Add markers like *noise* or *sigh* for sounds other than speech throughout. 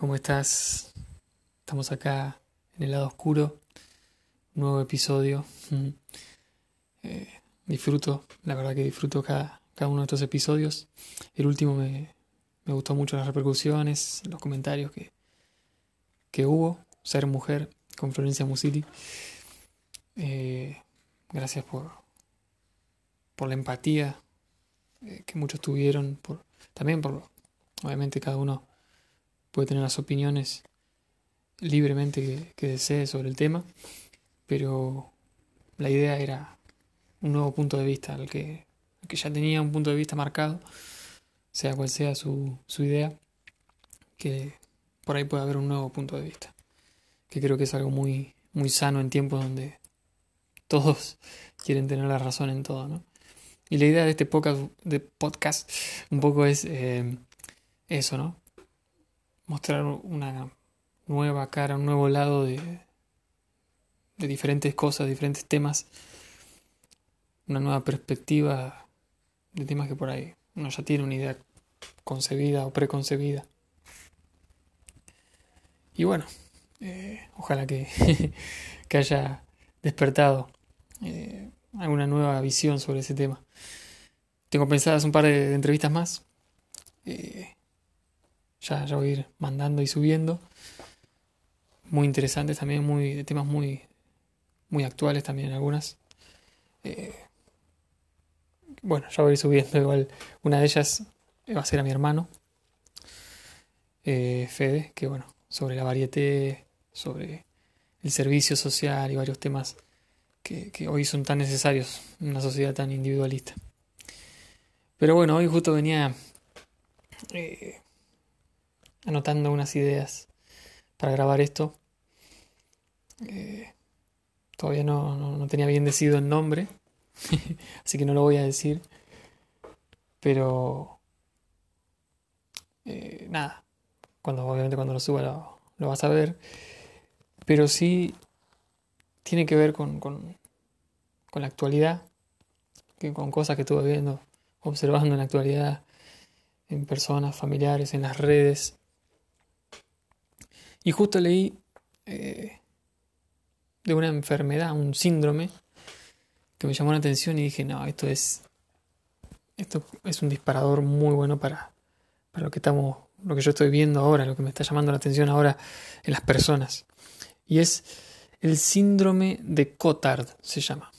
¿Cómo estás? Estamos acá en el lado oscuro, nuevo episodio. Mm. Eh, disfruto, la verdad que disfruto cada, uno de estos episodios. El último me, me gustó mucho las repercusiones, los comentarios que, que hubo. Ser mujer con Florencia Musili. Eh, gracias por, por la empatía eh, que muchos tuvieron, por, también por, obviamente cada uno puede tener las opiniones libremente que, desee sobre el tema, pero la idea era un nuevo punto de vista, al que, que ya tenía un punto de vista marcado, sea cual sea su, su idea, que por ahí puede haber un nuevo punto de vista, que creo que es algo muy, muy sano en tiempos donde todos *laughs* quieren tener la razón en todo, ¿no? Y la idea de este podcast, de podcast un poco es eh, eso, ¿no? Mostrar una nueva cara, un nuevo lado de, diferentes cosas, diferentes temas, una nueva perspectiva de temas que por ahí uno ya tiene una idea concebida o preconcebida. Y bueno, eh, ojalá que, *laughs* que, haya despertado eh, alguna nueva visión sobre ese tema. Tengo pensadas un par de, entrevistas más. Eh, ya, ya voy a ir mandando y subiendo. Muy interesantes también, muy, temas muy, muy actuales también algunas. Eh, bueno, ya voy a ir subiendo *laughs* igual. Una de ellas va a ser a mi hermano, eh, Fede, que bueno, sobre la varieté, sobre el servicio social y varios temas que, que, hoy son tan necesarios en una sociedad tan individualista. Pero bueno, hoy justo venía eh, anotando unas ideas para grabar esto. Eh, todavía no, no, tenía bien decidido el nombre, *laughs* así que no lo voy a decir. Pero eh, nada, cuando obviamente cuando lo suba lo, vas a ver. Pero sí tiene que ver con, con, con la actualidad, con cosas que estuve viendo, observando en la actualidad, en personas, familiares, en las redes. Y justo leí eh, de una enfermedad, un síndrome, que me llamó la atención y dije, no, esto es, esto es un disparador muy bueno para, para lo que estamos, lo que yo estoy viendo ahora, lo que me está llamando la atención ahora en las personas. Y es el síndrome de Cotard, se llama.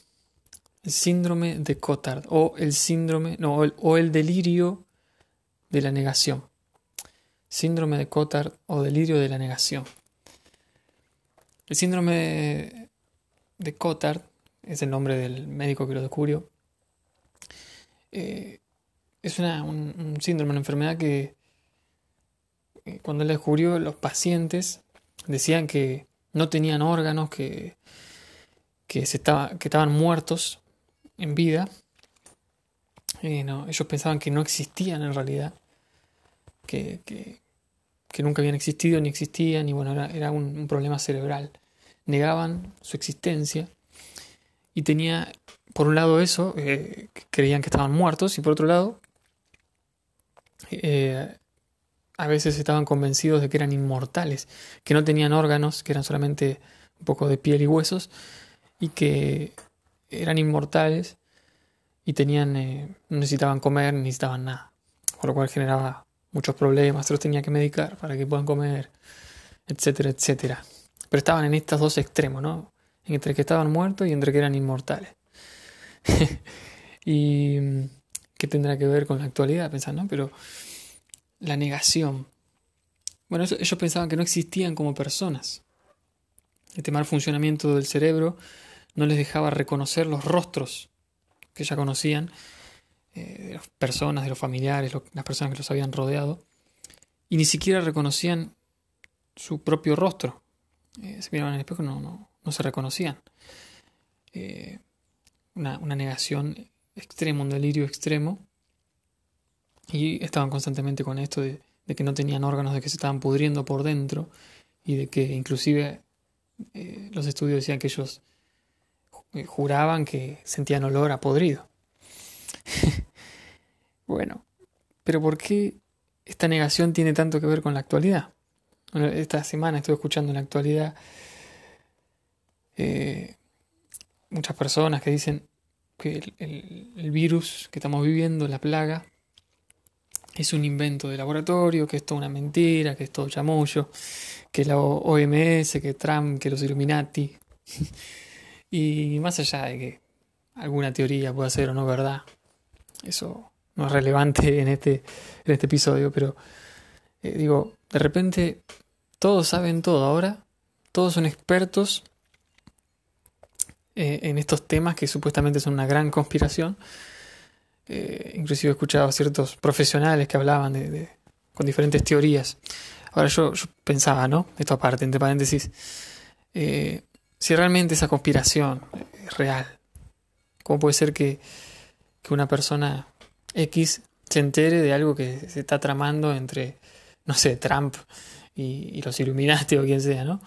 El síndrome de Cotard, o el síndrome, no, o el delirio de la negación síndrome de Cotard o delirio de la negación. El síndrome de Cotard es el nombre del médico que lo descubrió. Eh, es un, síndrome, una enfermedad que eh, cuando él descubrió los pacientes decían que no tenían órganos, que, que, se estaba, que estaban muertos en vida. Eh, ellos pensaban que no existían en realidad, que, que nunca habían existido ni existían, y bueno, era, un, problema cerebral. Negaban su existencia y tenía, por un lado, eso, eh, creían que estaban muertos, y por otro lado, eh, a veces estaban convencidos de que eran inmortales, que no tenían órganos, que eran solamente un poco de piel y huesos, y que eran inmortales y tenían, eh, no necesitaban comer, ni necesitaban nada, por lo cual generaba muchos problemas, se los tenía que medicar para que puedan comer, etcétera, etcétera. Pero estaban en estos dos extremos, ¿no? Entre que estaban muertos y entre que eran inmortales. *laughs* y qué tendrá que ver con la actualidad, pensando, ¿no? Pero la negación. Bueno, ellos pensaban que no existían como personas. Este mal funcionamiento del cerebro no les dejaba reconocer los rostros que ya conocían eh, de las personas, de los familiares, las personas que los habían rodeado, y ni siquiera reconocían su propio rostro. Eh, se miraban en el espejo, no, no, no se reconocían. Eh, una, negación extrema, un delirio extremo, y estaban constantemente con esto de, de, que no tenían órganos, de que se estaban pudriendo por dentro, y de que inclusive los estudios decían que ellos juraban que sentían olor a podrido. *laughs* bueno, pero ¿por qué esta negación tiene tanto que ver con la actualidad? esta semana estuve escuchando en la actualidad eh, muchas personas que dicen que el, virus que estamos viviendo, la plaga, es un invento de laboratorio, que es toda una mentira, que es todo chamullo, que la OMS, que Trump, que los Illuminati. *laughs* y más allá de que alguna teoría pueda ser o no verdad, eso no es relevante en este, en este episodio, pero eh, digo, de repente todos saben todo ahora, todos son expertos eh, en estos temas que supuestamente son una gran conspiración. Eh, inclusive he escuchado a ciertos profesionales que hablaban de, con diferentes teorías. Ahora yo, pensaba, ¿no? Esto aparte, entre paréntesis, eh, si realmente esa conspiración es real, ¿cómo puede ser que, que una persona X se entere de algo que se está tramando entre, no sé, Trump y, los Illuminati o quien sea, ¿no?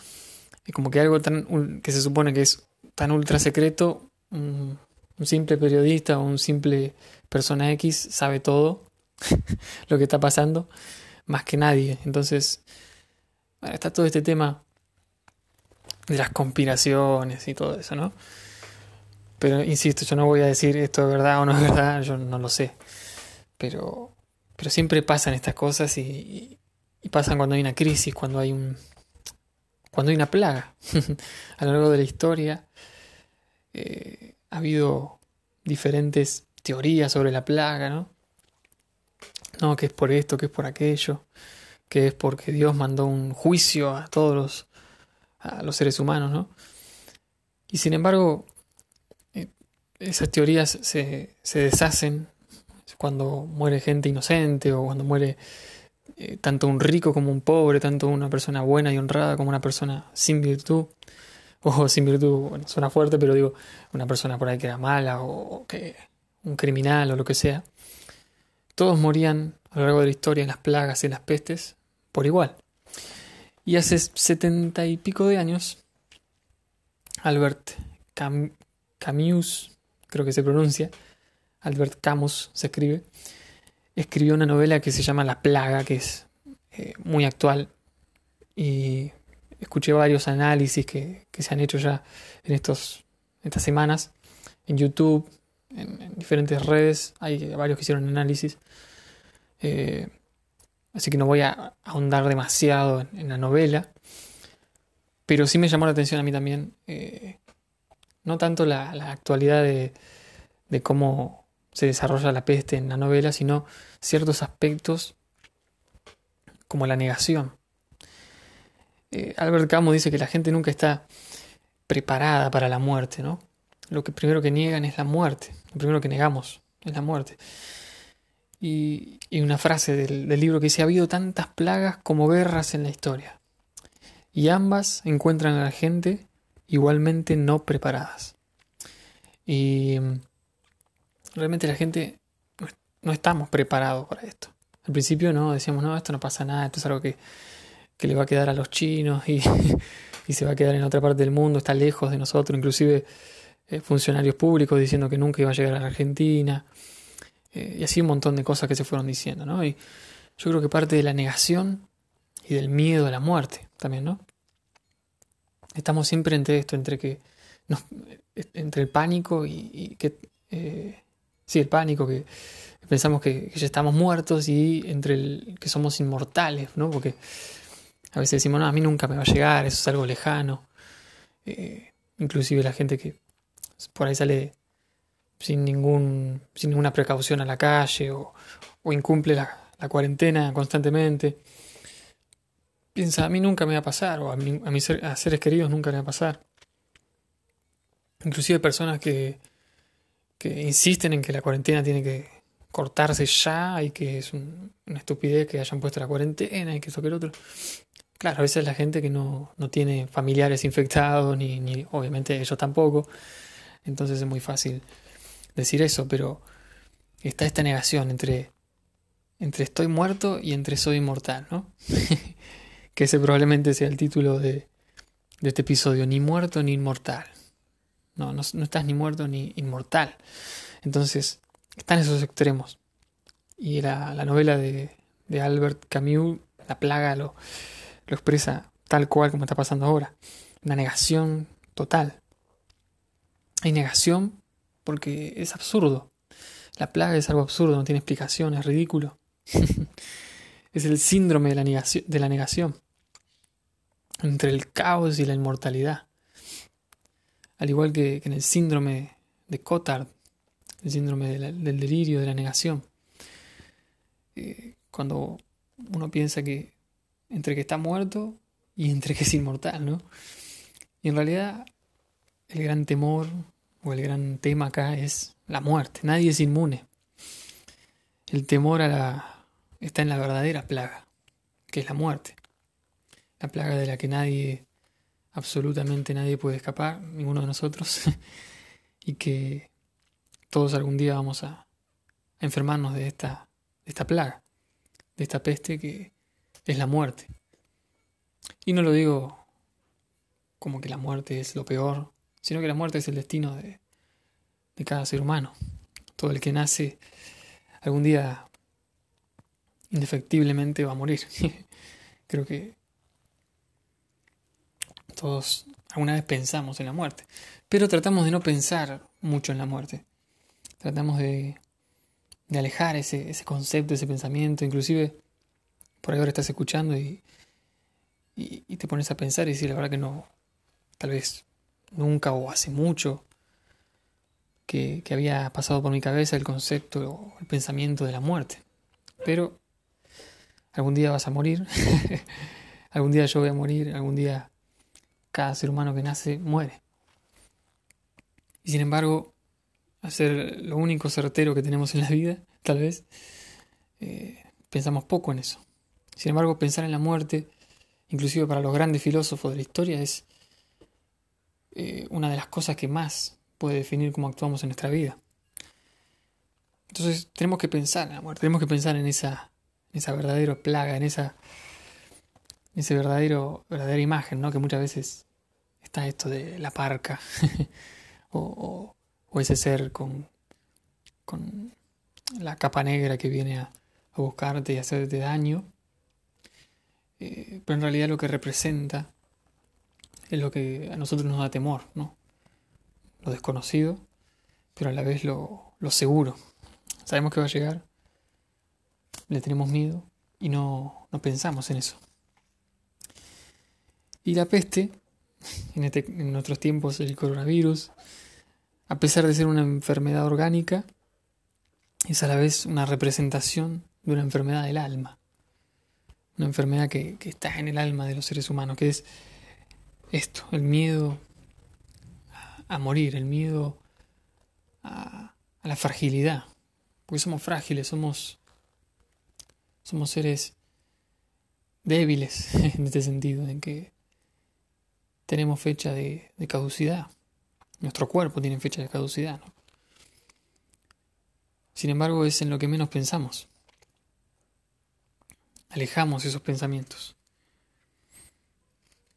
Es como que algo tan, que se supone que es tan ultra secreto, un, simple periodista o un simple persona X sabe todo *laughs* lo que está pasando, más que nadie. Entonces, está todo este tema de las conspiraciones y todo eso, ¿no? Pero insisto, yo no voy a decir esto es verdad o no es verdad, yo no lo sé. Pero, pero siempre pasan estas cosas y, y pasan cuando hay una crisis, cuando hay un, cuando hay una plaga. *laughs* a lo largo de la historia eh, ha habido diferentes teorías sobre la plaga, ¿no? No, que es por esto, que es por aquello, que es porque Dios mandó un juicio a todos los, a los seres humanos, ¿no? Y sin embargo, esas teorías se, se deshacen cuando muere gente inocente o cuando muere eh, tanto un rico como un pobre, tanto una persona buena y honrada como una persona sin virtud, *laughs* o sin virtud, bueno, suena fuerte, pero digo, una persona por ahí que era mala o, que un criminal o lo que sea. Todos morían a lo largo de la historia en las plagas y en las pestes por igual. Y hace setenta y pico de años, Albert Camus, creo que se pronuncia, Albert Camus se escribe, escribió una novela que se llama La Plaga, que es eh, muy actual. Y escuché varios análisis que, se han hecho ya en estos, estas semanas en YouTube, en, diferentes redes. Hay varios que hicieron análisis. Eh, así que no voy a ahondar demasiado en, la novela. Pero sí me llamó la atención a mí también, eh, no tanto la, actualidad de, cómo se desarrolla la peste en la novela, sino ciertos aspectos como la negación. Eh, Albert Camus dice que la gente nunca está preparada para la muerte, ¿no? Lo que primero que niegan es la muerte, lo primero que negamos es la muerte. Y, una frase del, del libro que dice, ha habido tantas plagas como guerras en la historia, y ambas encuentran a la gente igualmente no preparadas. Y realmente la gente no estamos preparados para esto. Al principio no, decíamos, no, esto no pasa nada, esto es algo que, le va a quedar a los chinos *laughs* y, se va a quedar en otra parte del mundo, está lejos de nosotros, inclusive eh, funcionarios públicos diciendo que nunca iba a llegar a la Argentina, eh, y así un montón de cosas que se fueron diciendo, ¿no? Y yo creo que parte de la negación y del miedo a la muerte también, ¿no? Estamos siempre entre esto, entre que entre el pánico y, que eh, Sí, el pánico, que pensamos que, ya estamos muertos y entre el que somos inmortales, ¿no? Porque a veces decimos, no, a mí nunca me va a llegar, eso es algo lejano. Eh, inclusive la gente que por ahí sale sin, ningún, sin ninguna precaución a la calle o, incumple la, cuarentena constantemente, piensa, a mí nunca me va a pasar, o a, a mis seres queridos nunca me va a pasar. Inclusive personas que, que insisten en que la cuarentena tiene que cortarse ya y que es una estupidez que hayan puesto la cuarentena y que eso que el otro. Claro, a veces la gente que no, no tiene familiares infectados, ni, ni obviamente ellos tampoco, entonces es muy fácil decir eso, pero está esta negación entre, entre estoy muerto y entre soy inmortal, ¿no? *laughs* que ese probablemente sea el título de, este episodio, ni muerto ni inmortal. No, no, estás ni muerto ni inmortal. Entonces, están esos extremos. Y la, la novela de, de, Albert Camus, La plaga, lo, lo expresa tal cual como está pasando ahora. Una negación total. Hay negación porque es absurdo. La plaga es algo absurdo, no tiene explicación, es ridículo. *laughs* es el síndrome de la, negación, de la negación. Entre el caos y la inmortalidad. Al igual que, en el síndrome de Cotard, el síndrome del delirio, de la negación. Eh, cuando uno piensa que entre que está muerto y entre que es inmortal, ¿no? Y en realidad el gran temor o el gran tema acá es la muerte. Nadie es inmune. El temor a la está en la verdadera plaga, que es la muerte. La plaga de la que nadie, absolutamente nadie puede escapar, ninguno de nosotros, *laughs* y que todos algún día vamos a, enfermarnos de esta, de esta plaga, de esta peste que es la muerte. Y no lo digo como que la muerte es lo peor, sino que la muerte es el destino de, de cada ser humano. Todo el que nace algún día indefectiblemente va a morir. *laughs* Creo que todos alguna vez pensamos en la muerte, pero tratamos de no pensar mucho en la muerte. Tratamos de, de alejar ese, ese concepto, ese pensamiento, inclusive por ahí ahora estás escuchando y, y, te pones a pensar y decir, la verdad que no, tal vez nunca o hace mucho que, que había pasado por mi cabeza el concepto o el pensamiento de la muerte. Pero algún día vas a morir, *laughs* algún día yo voy a morir, algún día cada ser humano que nace muere. Y sin embargo, hacer lo único certero que tenemos en la vida, tal vez, eh, pensamos poco en eso. Sin embargo, pensar en la muerte, inclusive para los grandes filósofos de la historia, es eh, una de las cosas que más puede definir cómo actuamos en nuestra vida. Entonces tenemos que pensar en la muerte, tenemos que pensar en esa, esa verdadera plaga, en esa, esa verdadero, verdadera imagen, ¿no? Que muchas veces está esto de la parca *laughs* o, o, ese ser con, con la capa negra que viene a, a buscarte y hacerte daño eh, pero en realidad lo que representa es lo que a nosotros nos da temor, ¿no? Lo desconocido, pero a la vez lo, lo seguro. Sabemos que va a llegar, le tenemos miedo y no, no pensamos en eso. Y la peste, en, este, en nuestros tiempos el coronavirus, a pesar de ser una enfermedad orgánica, es a la vez una representación de una enfermedad del alma. Una enfermedad que, está en el alma de los seres humanos, que es esto, el miedo a, morir, el miedo a, la fragilidad, porque somos frágiles, somos, somos seres débiles *laughs* en este sentido, en que tenemos fecha de, caducidad, nuestro cuerpo tiene fecha de caducidad. ¿no? Sin embargo, es en lo que menos pensamos alejamos esos pensamientos.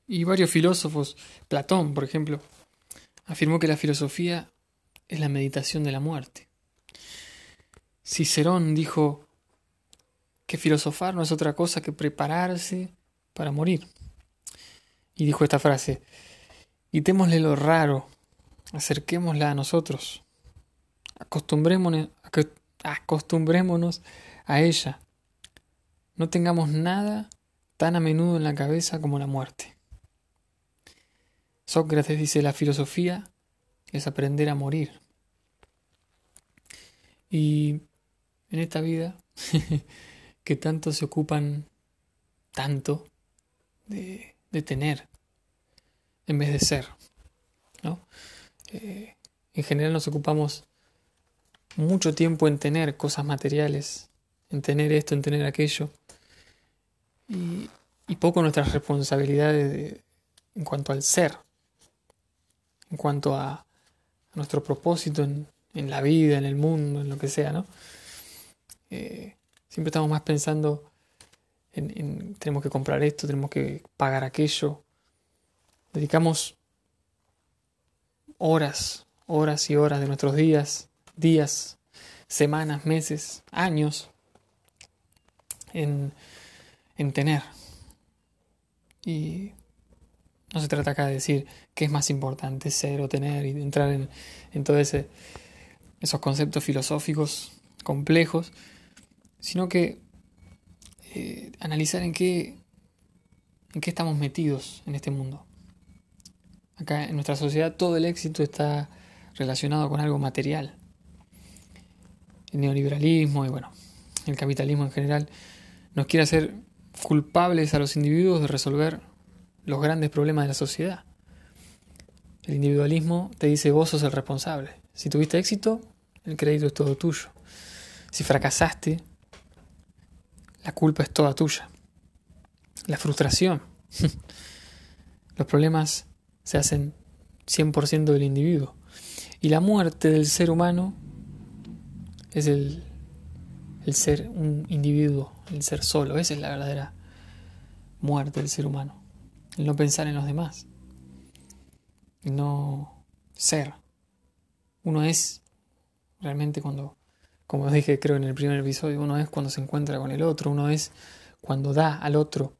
Y varios filósofos, Platón, por ejemplo, afirmó que la filosofía es la meditación de la muerte. Cicerón dijo que filosofar no es otra cosa que prepararse para morir. Y dijo esta frase, quitémosle lo raro, acerquémosla a nosotros, acostumbrémonos, acostumbrémonos a ella, no tengamos nada tan a menudo en la cabeza como la muerte. Sócrates dice, la filosofía es aprender a morir. Y en esta vida, *laughs* que tanto se ocupan tanto de, tener en vez de ser. ¿no? Eh, en general nos ocupamos mucho tiempo en tener cosas materiales, en tener esto, en tener aquello, y, poco nuestras responsabilidades en cuanto al ser, en cuanto a, nuestro propósito en, la vida, en el mundo, en lo que sea, ¿no? Eh, siempre estamos más pensando en, en, tenemos que comprar esto, tenemos que pagar aquello. Dedicamos horas, horas y horas de nuestros días, días, semanas, meses, años en en tener. Y no se trata acá de decir qué es más importante, ser o tener, y entrar en, en todos esos conceptos filosóficos complejos, sino que eh, analizar en qué, en qué estamos metidos en este mundo. Acá en nuestra sociedad todo el éxito está relacionado con algo material. El neoliberalismo y bueno, el capitalismo en general nos quiere hacer culpables a los individuos de resolver los grandes problemas de la sociedad. El individualismo te dice vos sos el responsable. Si tuviste éxito, el crédito es todo tuyo. Si fracasaste, la culpa es toda tuya. La frustración. *laughs* Los problemas se hacen 100% del individuo. Y la muerte del ser humano es el, el ser un individuo, el ser solo. Esa es la verdadera muerte del ser humano. El no pensar en los demás. El no ser. Uno es realmente cuando como dije creo en el primer episodio, uno es cuando se encuentra con el otro, uno es cuando da al otro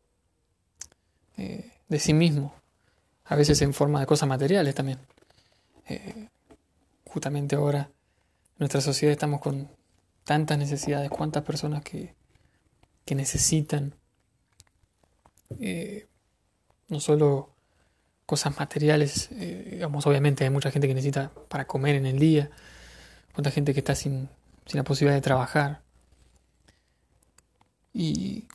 eh, de sí mismo, a veces en forma de cosas materiales también. Eh, justamente ahora en nuestra sociedad estamos con tantas necesidades, cuántas personas que, que necesitan eh, no solo cosas materiales, digamos, obviamente hay mucha gente que necesita para comer en el día, cuánta gente que está sin, sin la posibilidad de trabajar. Y,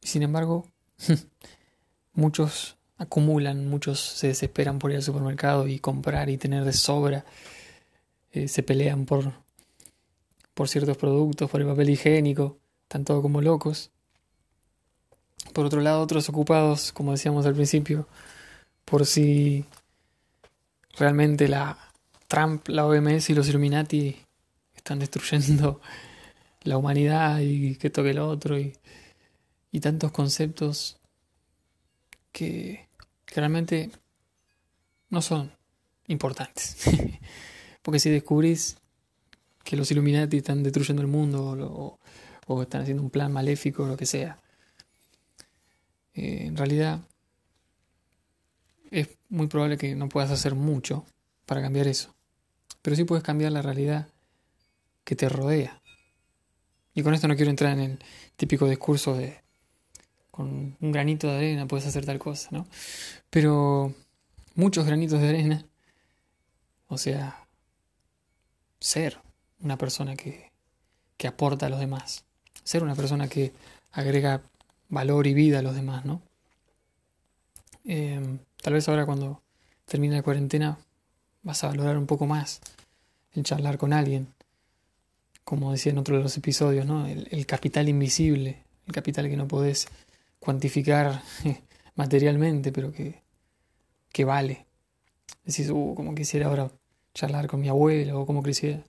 sin embargo, *laughs* muchos acumulan, muchos se desesperan por ir al supermercado y comprar y tener de sobra. Eh, se pelean por, por ciertos productos, por el papel higiénico, están todos como locos. Por otro lado, otros ocupados, como decíamos al principio, por si realmente la Trump, la OMS y los Illuminati están destruyendo *laughs* la humanidad y que toque el otro y, y tantos conceptos que, realmente no son importantes. *laughs* Porque si descubrís que los Illuminati están destruyendo el mundo o, están haciendo un plan maléfico o lo que sea, eh, en realidad es muy probable que no puedas hacer mucho para cambiar eso. Pero sí puedes cambiar la realidad que te rodea. Y con esto no quiero entrar en el típico discurso de con un granito de arena puedes hacer tal cosa, ¿no? Pero muchos granitos de arena, o sea, ser una persona que, que aporta a los demás, ser una persona que agrega valor y vida a los demás, ¿no? Eh, tal vez ahora cuando termine la cuarentena vas a valorar un poco más el charlar con alguien, como decía en otro de los episodios, ¿no? el, capital invisible, el capital que no podés cuantificar *laughs* materialmente, pero que, que vale. Decís, uh, como quisiera ahora charlar con mi abuelo, o como quisiera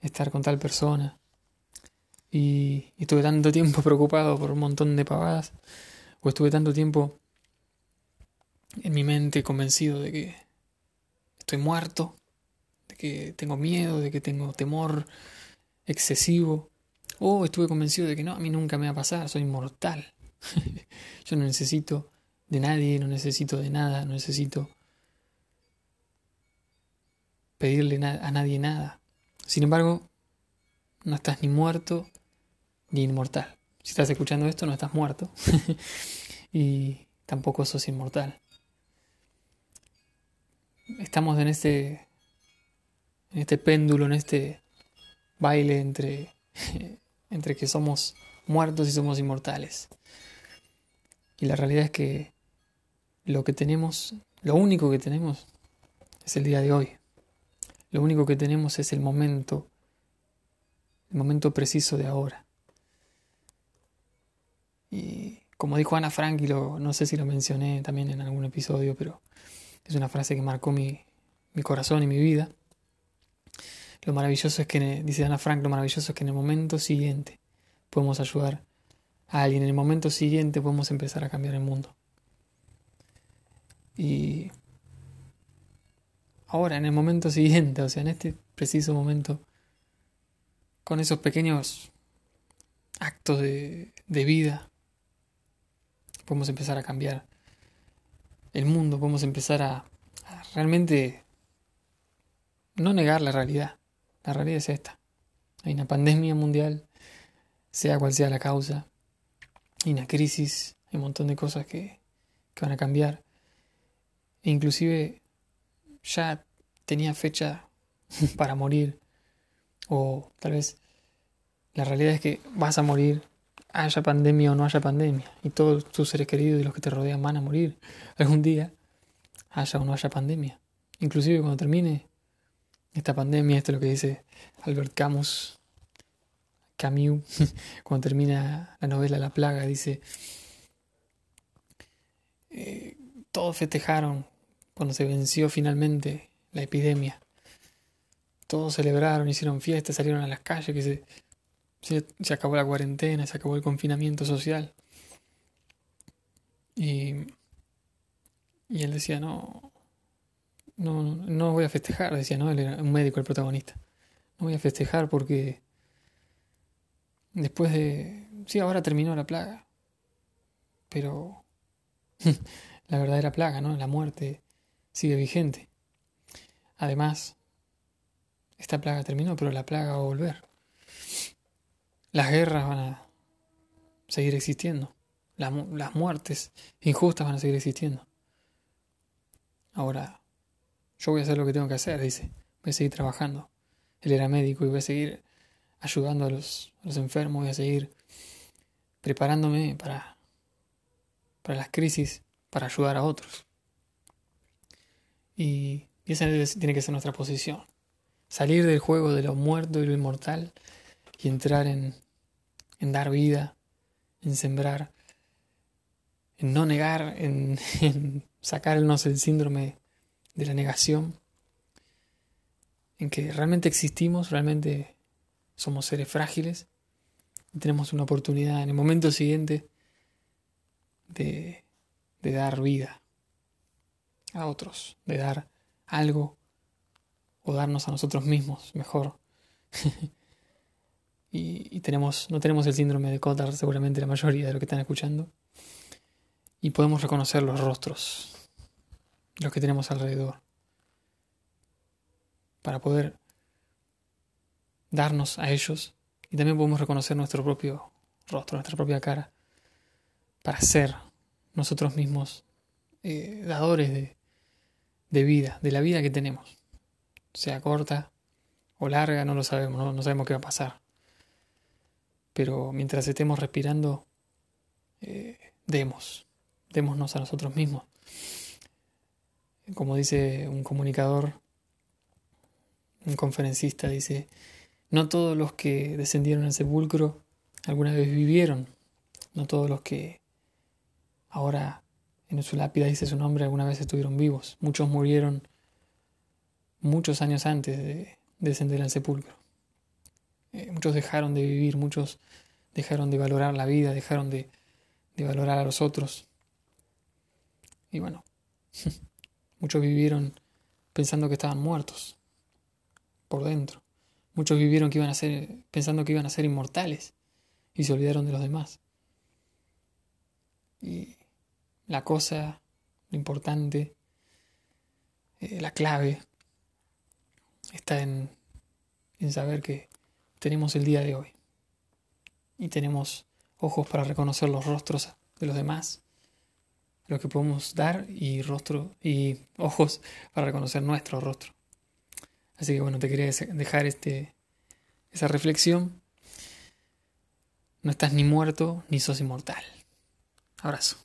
estar con tal persona. Y, y, estuve tanto tiempo *laughs* preocupado por un montón de pavadas, o estuve tanto tiempo en mi mente convencido de que estoy muerto, de que tengo miedo, de que tengo temor, excesivo. O estuve convencido de que no, a mí nunca me va a pasar, soy inmortal. *laughs* Yo no necesito de nadie, no necesito de nada, no necesito pedirle a nadie nada. Sin embargo, no estás ni muerto ni inmortal. Si estás escuchando esto, no estás muerto. *laughs* y tampoco sos inmortal. Estamos en este en este péndulo, en este baile entre, entre que somos muertos y somos inmortales. Y la realidad es que lo que tenemos, lo único que tenemos es el día de hoy. Lo único que tenemos es el momento, el momento preciso de ahora. Y como dijo Ana Frank, y lo, no sé si lo mencioné también en algún episodio, pero es una frase que marcó mi, mi corazón y mi vida. Lo maravilloso es que, dice Ana Frank, lo maravilloso es que en el momento siguiente podemos ayudar a alguien, en el momento siguiente podemos empezar a cambiar el mundo. Y ahora, en el momento siguiente, o sea, en este preciso momento, con esos pequeños actos de, de vida, podemos empezar a cambiar el mundo, podemos empezar a, a realmente no negar la realidad. La realidad es esta. Hay una pandemia mundial, sea cual sea la causa, hay una crisis, hay un montón de cosas que, van a cambiar. E inclusive ya tenía fecha *laughs* para morir. O tal vez la realidad es que vas a morir, haya pandemia o no haya pandemia. Y todos tus seres queridos y los que te rodean van a morir *laughs* algún día, haya o no haya pandemia. Inclusive cuando termine esta pandemia, esto es lo que dice Albert Camus, Camus, *laughs* cuando termina la novela La Plaga, dice, eh, todos festejaron cuando se venció finalmente la epidemia. Todos celebraron, hicieron fiestas, salieron a las calles, que se, se, se acabó la cuarentena, se acabó el confinamiento social. Y, y él decía, no, no, no voy a festejar, decía, no, él era un médico el protagonista. No voy a festejar porque después de... Sí, ahora terminó la plaga, pero *laughs* la verdadera plaga, ¿no? La muerte sigue vigente. Además, esta plaga terminó, pero la plaga va a volver. Las guerras van a seguir existiendo. las muertes injustas van a seguir existiendo. Ahora, yo voy a hacer lo que tengo que hacer, dice. Voy a seguir trabajando. Él era médico y voy a seguir ayudando a los, enfermos, voy a seguir preparándome para, para las crisis, para ayudar a otros. Y, esa tiene que ser nuestra posición. Salir del juego de lo muerto y lo inmortal y entrar en, en dar vida, en sembrar, en no negar, en, *laughs* en sacarnos el síndrome de la negación, en que realmente existimos, realmente somos seres frágiles y tenemos una oportunidad en el momento siguiente de, de dar vida a otros, de dar algo o darnos a nosotros mismos mejor. *laughs* y, y, tenemos, no tenemos el síndrome de Cotard, seguramente la mayoría de los que están escuchando. Y podemos reconocer los rostros los que tenemos alrededor, para poder darnos a ellos y también podemos reconocer nuestro propio rostro, nuestra propia cara, para ser nosotros mismos eh, dadores de, de, vida, de la vida que tenemos, sea corta o larga, no lo sabemos, no, sabemos qué va a pasar. Pero mientras estemos respirando, eh, demos, démonos a nosotros mismos como dice un comunicador, un conferencista, dice, no todos los que descendieron al sepulcro alguna vez vivieron, no todos los que ahora en su lápida dice su nombre alguna vez estuvieron vivos, muchos murieron muchos años antes de descender al sepulcro. Eh, muchos dejaron de vivir, muchos dejaron de valorar la vida, dejaron de, de valorar a los otros. Y bueno, *laughs* Muchos vivieron pensando que estaban muertos por dentro. Muchos vivieron que iban a ser pensando que iban a ser inmortales y se olvidaron de los demás. Y la cosa, lo importante, eh, la clave está en, en saber que tenemos el día de hoy y tenemos ojos para reconocer los rostros de los demás lo que podemos dar y rostro y ojos para reconocer nuestro rostro. Así que bueno, te quería dejar este, esa reflexión. No estás ni muerto ni sos inmortal. Abrazo.